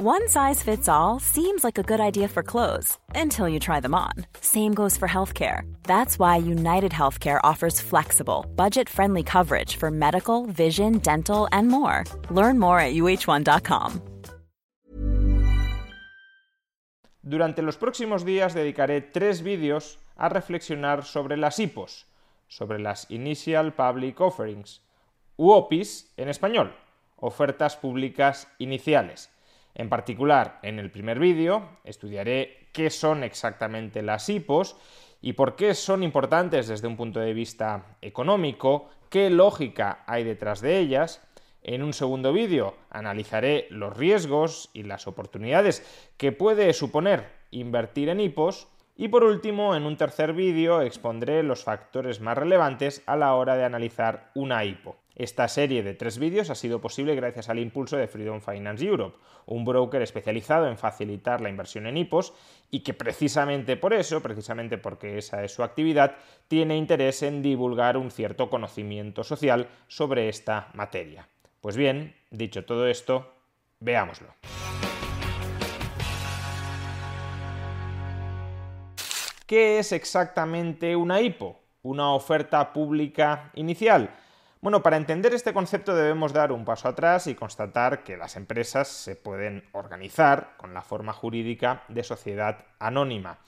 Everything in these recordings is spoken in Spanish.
One size fits all seems like a good idea for clothes until you try them on. Same goes for healthcare. That's why United Healthcare offers flexible, budget friendly coverage for medical, vision, dental, and more. Learn more at uh1.com. Durante los próximos días dedicaré tres vídeos a reflexionar sobre las IPOs, sobre las Initial Public Offerings, UOPIs en español, ofertas públicas iniciales en particular, en el primer vídeo estudiaré qué son exactamente las IPOs y por qué son importantes desde un punto de vista económico, qué lógica hay detrás de ellas. En un segundo vídeo analizaré los riesgos y las oportunidades que puede suponer invertir en IPOs. Y por último, en un tercer vídeo expondré los factores más relevantes a la hora de analizar una IPO. Esta serie de tres vídeos ha sido posible gracias al impulso de Freedom Finance Europe, un broker especializado en facilitar la inversión en IPOs y que precisamente por eso, precisamente porque esa es su actividad, tiene interés en divulgar un cierto conocimiento social sobre esta materia. Pues bien, dicho todo esto, veámoslo. ¿Qué es exactamente una IPO? Una oferta pública inicial. Bueno, para entender este concepto debemos dar un paso atrás y constatar que las empresas se pueden organizar con la forma jurídica de sociedad anónima.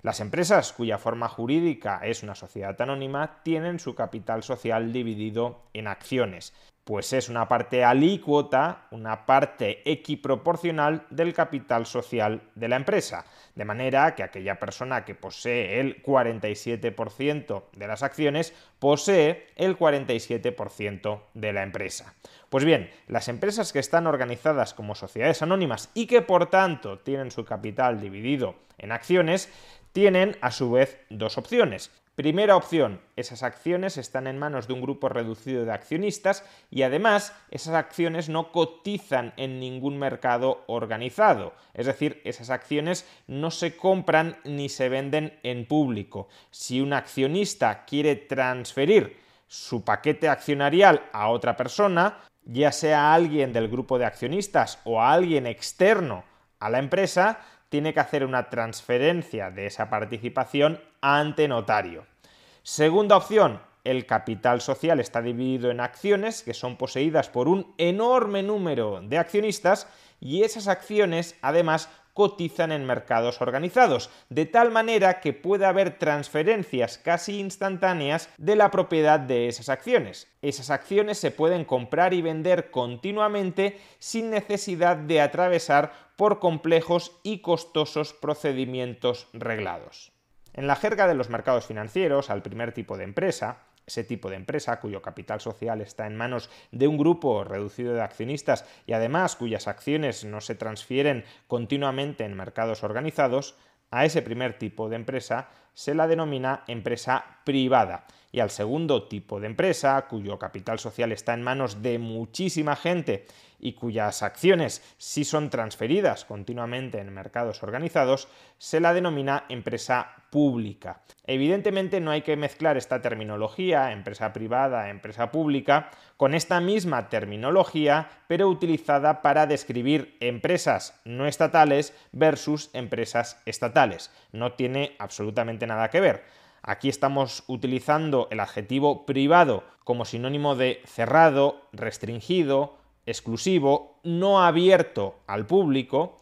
Las empresas cuya forma jurídica es una sociedad anónima tienen su capital social dividido en acciones pues es una parte alícuota, una parte equiproporcional del capital social de la empresa. De manera que aquella persona que posee el 47% de las acciones posee el 47% de la empresa. Pues bien, las empresas que están organizadas como sociedades anónimas y que por tanto tienen su capital dividido en acciones, tienen a su vez dos opciones. Primera opción, esas acciones están en manos de un grupo reducido de accionistas y además esas acciones no cotizan en ningún mercado organizado. Es decir, esas acciones no se compran ni se venden en público. Si un accionista quiere transferir su paquete accionarial a otra persona, ya sea a alguien del grupo de accionistas o a alguien externo a la empresa, tiene que hacer una transferencia de esa participación ante notario. Segunda opción, el capital social está dividido en acciones que son poseídas por un enorme número de accionistas y esas acciones además cotizan en mercados organizados, de tal manera que puede haber transferencias casi instantáneas de la propiedad de esas acciones. Esas acciones se pueden comprar y vender continuamente sin necesidad de atravesar por complejos y costosos procedimientos reglados. En la jerga de los mercados financieros, al primer tipo de empresa, ese tipo de empresa cuyo capital social está en manos de un grupo reducido de accionistas y además cuyas acciones no se transfieren continuamente en mercados organizados, a ese primer tipo de empresa se la denomina empresa privada y al segundo tipo de empresa, cuyo capital social está en manos de muchísima gente y cuyas acciones sí son transferidas continuamente en mercados organizados, se la denomina empresa pública. Evidentemente no hay que mezclar esta terminología, empresa privada, empresa pública, con esta misma terminología, pero utilizada para describir empresas no estatales versus empresas estatales. No tiene absolutamente nada que ver. Aquí estamos utilizando el adjetivo privado como sinónimo de cerrado, restringido, exclusivo, no abierto al público,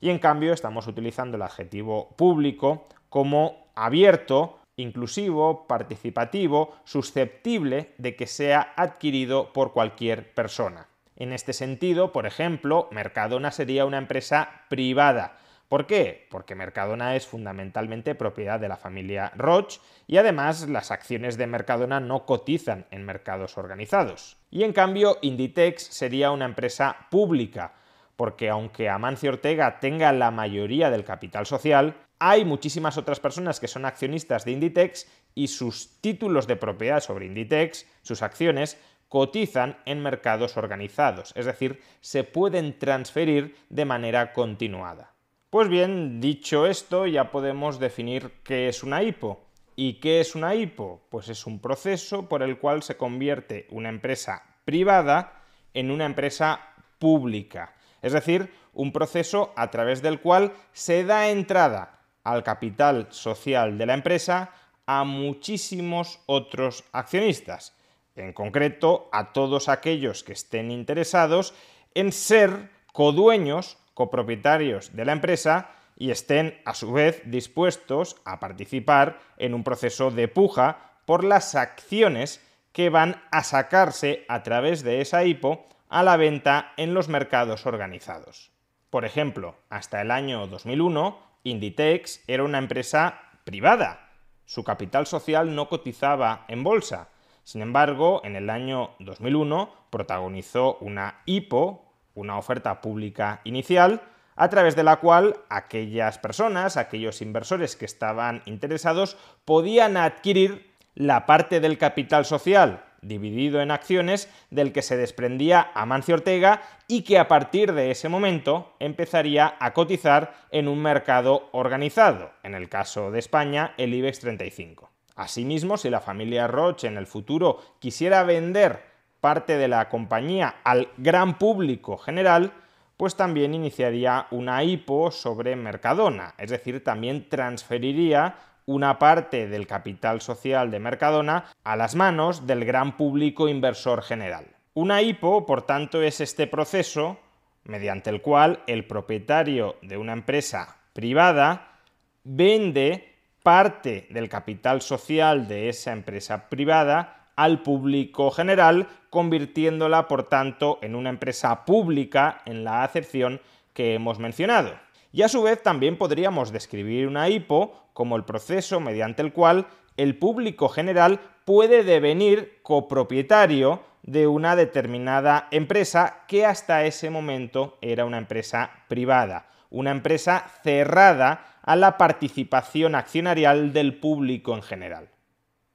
y en cambio estamos utilizando el adjetivo público como abierto, inclusivo, participativo, susceptible de que sea adquirido por cualquier persona. En este sentido, por ejemplo, Mercadona sería una empresa privada, ¿Por qué? Porque Mercadona es fundamentalmente propiedad de la familia Roche y además las acciones de Mercadona no cotizan en mercados organizados. Y en cambio, Inditex sería una empresa pública, porque aunque Amancio Ortega tenga la mayoría del capital social, hay muchísimas otras personas que son accionistas de Inditex y sus títulos de propiedad sobre Inditex, sus acciones, cotizan en mercados organizados, es decir, se pueden transferir de manera continuada. Pues bien, dicho esto, ya podemos definir qué es una IPO. ¿Y qué es una IPO? Pues es un proceso por el cual se convierte una empresa privada en una empresa pública. es decir, un proceso a través del cual se da entrada al capital social de la empresa a muchísimos otros accionistas, en concreto a todos aquellos que estén interesados en ser codueños, copropietarios de la empresa y estén a su vez dispuestos a participar en un proceso de puja por las acciones que van a sacarse a través de esa IPO a la venta en los mercados organizados. Por ejemplo, hasta el año 2001, Inditex era una empresa privada. Su capital social no cotizaba en bolsa. Sin embargo, en el año 2001 protagonizó una IPO, una oferta pública inicial, a través de la cual aquellas personas, aquellos inversores que estaban interesados, podían adquirir la parte del capital social dividido en acciones del que se desprendía Amancio Ortega y que a partir de ese momento empezaría a cotizar en un mercado organizado, en el caso de España el IBEX 35. Asimismo, si la familia Roche en el futuro quisiera vender parte de la compañía al gran público general, pues también iniciaría una IPO sobre Mercadona, es decir, también transferiría una parte del capital social de Mercadona a las manos del gran público inversor general. Una IPO, por tanto, es este proceso mediante el cual el propietario de una empresa privada vende parte del capital social de esa empresa privada al público general, convirtiéndola, por tanto, en una empresa pública en la acepción que hemos mencionado. Y a su vez también podríamos describir una IPO como el proceso mediante el cual el público general puede devenir copropietario de una determinada empresa que hasta ese momento era una empresa privada, una empresa cerrada a la participación accionarial del público en general.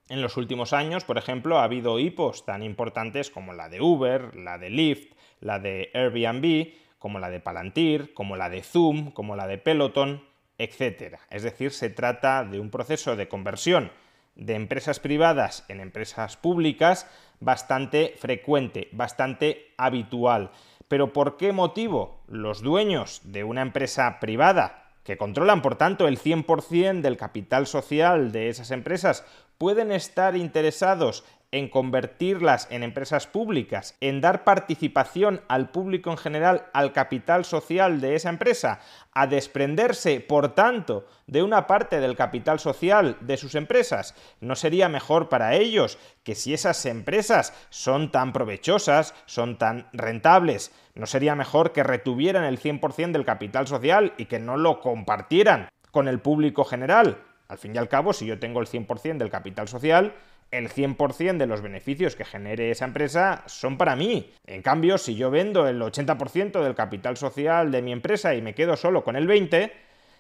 En los últimos años, por ejemplo, ha habido IPOs tan importantes como la de Uber, la de Lyft, la de Airbnb, como la de Palantir, como la de Zoom, como la de Peloton, etc. Es decir, se trata de un proceso de conversión de empresas privadas en empresas públicas bastante frecuente, bastante habitual. Pero ¿por qué motivo los dueños de una empresa privada, que controlan por tanto el 100% del capital social de esas empresas, pueden estar interesados en convertirlas en empresas públicas, en dar participación al público en general al capital social de esa empresa, a desprenderse, por tanto, de una parte del capital social de sus empresas, ¿no sería mejor para ellos que si esas empresas son tan provechosas, son tan rentables, no sería mejor que retuvieran el 100% del capital social y que no lo compartieran con el público general? Al fin y al cabo, si yo tengo el 100% del capital social, el 100% de los beneficios que genere esa empresa son para mí. En cambio, si yo vendo el 80% del capital social de mi empresa y me quedo solo con el 20%,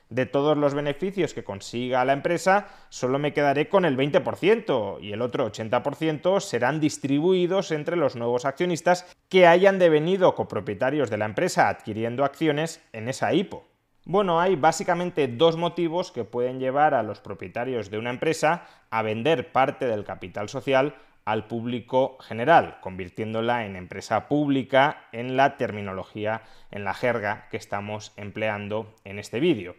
de todos los beneficios que consiga la empresa, solo me quedaré con el 20% y el otro 80% serán distribuidos entre los nuevos accionistas que hayan devenido copropietarios de la empresa adquiriendo acciones en esa IPO. Bueno, hay básicamente dos motivos que pueden llevar a los propietarios de una empresa a vender parte del capital social al público general, convirtiéndola en empresa pública en la terminología, en la jerga que estamos empleando en este vídeo.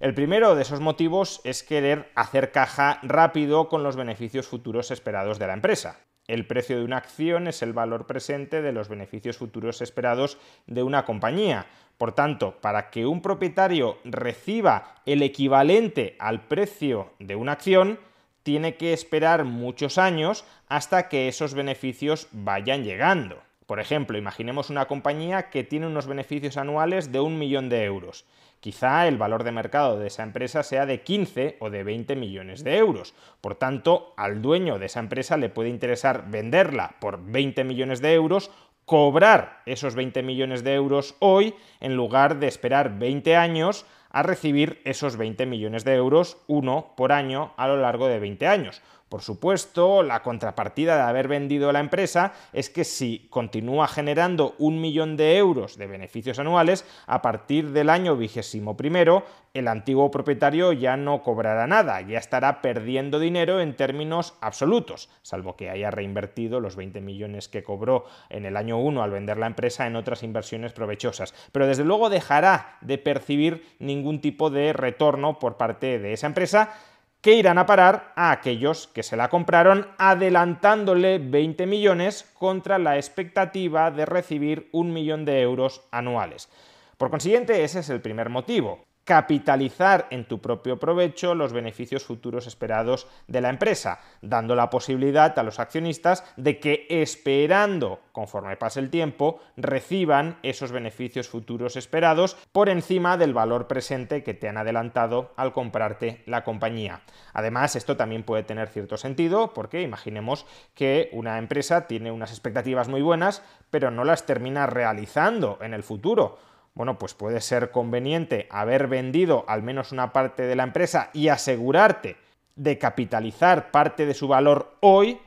El primero de esos motivos es querer hacer caja rápido con los beneficios futuros esperados de la empresa. El precio de una acción es el valor presente de los beneficios futuros esperados de una compañía. Por tanto, para que un propietario reciba el equivalente al precio de una acción, tiene que esperar muchos años hasta que esos beneficios vayan llegando. Por ejemplo, imaginemos una compañía que tiene unos beneficios anuales de un millón de euros. Quizá el valor de mercado de esa empresa sea de 15 o de 20 millones de euros. Por tanto, al dueño de esa empresa le puede interesar venderla por 20 millones de euros, cobrar esos 20 millones de euros hoy, en lugar de esperar 20 años a recibir esos 20 millones de euros, uno por año, a lo largo de 20 años. Por supuesto, la contrapartida de haber vendido la empresa es que si continúa generando un millón de euros de beneficios anuales, a partir del año vigésimo primero, el antiguo propietario ya no cobrará nada, ya estará perdiendo dinero en términos absolutos, salvo que haya reinvertido los 20 millones que cobró en el año 1 al vender la empresa en otras inversiones provechosas. Pero desde luego dejará de percibir ningún tipo de retorno por parte de esa empresa que irán a parar a aquellos que se la compraron adelantándole 20 millones contra la expectativa de recibir un millón de euros anuales. Por consiguiente, ese es el primer motivo capitalizar en tu propio provecho los beneficios futuros esperados de la empresa, dando la posibilidad a los accionistas de que esperando conforme pase el tiempo reciban esos beneficios futuros esperados por encima del valor presente que te han adelantado al comprarte la compañía. Además, esto también puede tener cierto sentido porque imaginemos que una empresa tiene unas expectativas muy buenas, pero no las termina realizando en el futuro bueno, pues puede ser conveniente haber vendido al menos una parte de la empresa y asegurarte de capitalizar parte de su valor hoy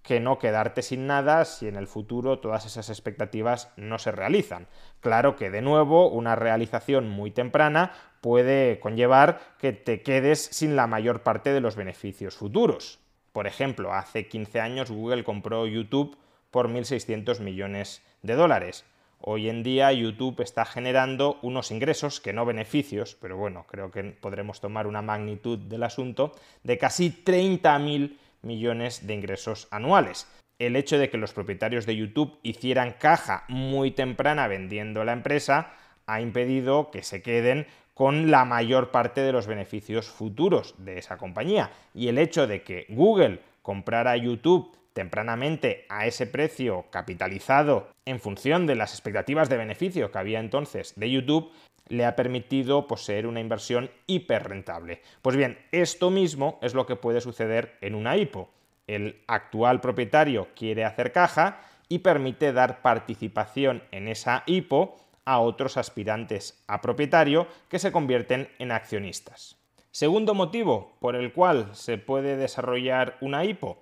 que no quedarte sin nada si en el futuro todas esas expectativas no se realizan. Claro que de nuevo una realización muy temprana puede conllevar que te quedes sin la mayor parte de los beneficios futuros. Por ejemplo, hace 15 años Google compró YouTube por 1.600 millones de dólares. Hoy en día YouTube está generando unos ingresos, que no beneficios, pero bueno, creo que podremos tomar una magnitud del asunto, de casi 30.000 millones de ingresos anuales. El hecho de que los propietarios de YouTube hicieran caja muy temprana vendiendo la empresa ha impedido que se queden con la mayor parte de los beneficios futuros de esa compañía. Y el hecho de que Google comprara YouTube tempranamente a ese precio capitalizado en función de las expectativas de beneficio que había entonces de YouTube, le ha permitido poseer una inversión hiper rentable. Pues bien, esto mismo es lo que puede suceder en una IPO. El actual propietario quiere hacer caja y permite dar participación en esa IPO a otros aspirantes a propietario que se convierten en accionistas. Segundo motivo por el cual se puede desarrollar una IPO,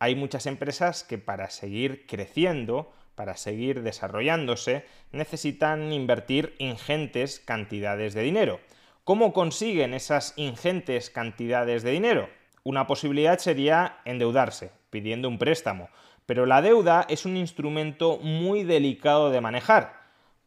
hay muchas empresas que para seguir creciendo, para seguir desarrollándose, necesitan invertir ingentes cantidades de dinero. ¿Cómo consiguen esas ingentes cantidades de dinero? Una posibilidad sería endeudarse, pidiendo un préstamo, pero la deuda es un instrumento muy delicado de manejar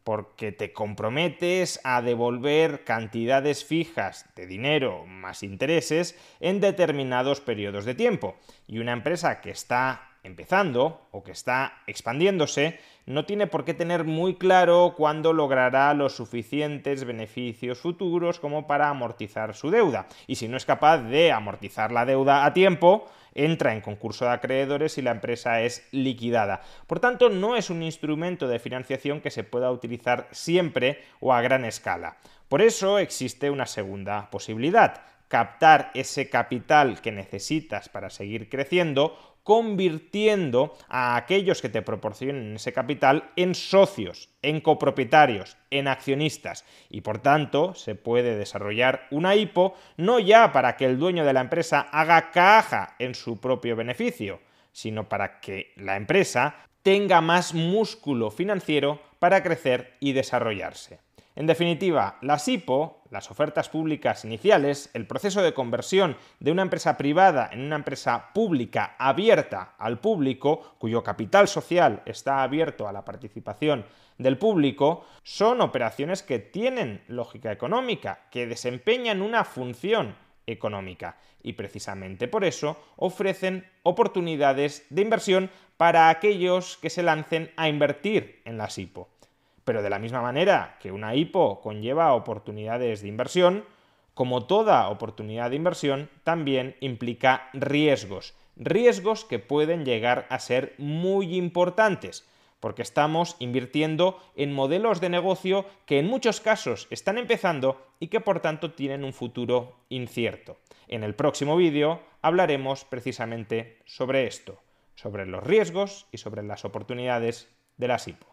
porque te comprometes a devolver cantidades fijas de dinero más intereses en determinados periodos de tiempo. Y una empresa que está empezando o que está expandiéndose no tiene por qué tener muy claro cuándo logrará los suficientes beneficios futuros como para amortizar su deuda. Y si no es capaz de amortizar la deuda a tiempo, entra en concurso de acreedores y la empresa es liquidada. Por tanto, no es un instrumento de financiación que se pueda utilizar siempre o a gran escala. Por eso existe una segunda posibilidad, captar ese capital que necesitas para seguir creciendo convirtiendo a aquellos que te proporcionen ese capital en socios, en copropietarios, en accionistas. Y por tanto, se puede desarrollar una IPO no ya para que el dueño de la empresa haga caja en su propio beneficio, sino para que la empresa tenga más músculo financiero para crecer y desarrollarse. En definitiva, las IPO, las ofertas públicas iniciales, el proceso de conversión de una empresa privada en una empresa pública abierta al público, cuyo capital social está abierto a la participación del público, son operaciones que tienen lógica económica, que desempeñan una función económica y precisamente por eso ofrecen oportunidades de inversión para aquellos que se lancen a invertir en las IPO. Pero de la misma manera que una IPO conlleva oportunidades de inversión, como toda oportunidad de inversión, también implica riesgos. Riesgos que pueden llegar a ser muy importantes, porque estamos invirtiendo en modelos de negocio que en muchos casos están empezando y que por tanto tienen un futuro incierto. En el próximo vídeo hablaremos precisamente sobre esto, sobre los riesgos y sobre las oportunidades de las IPO.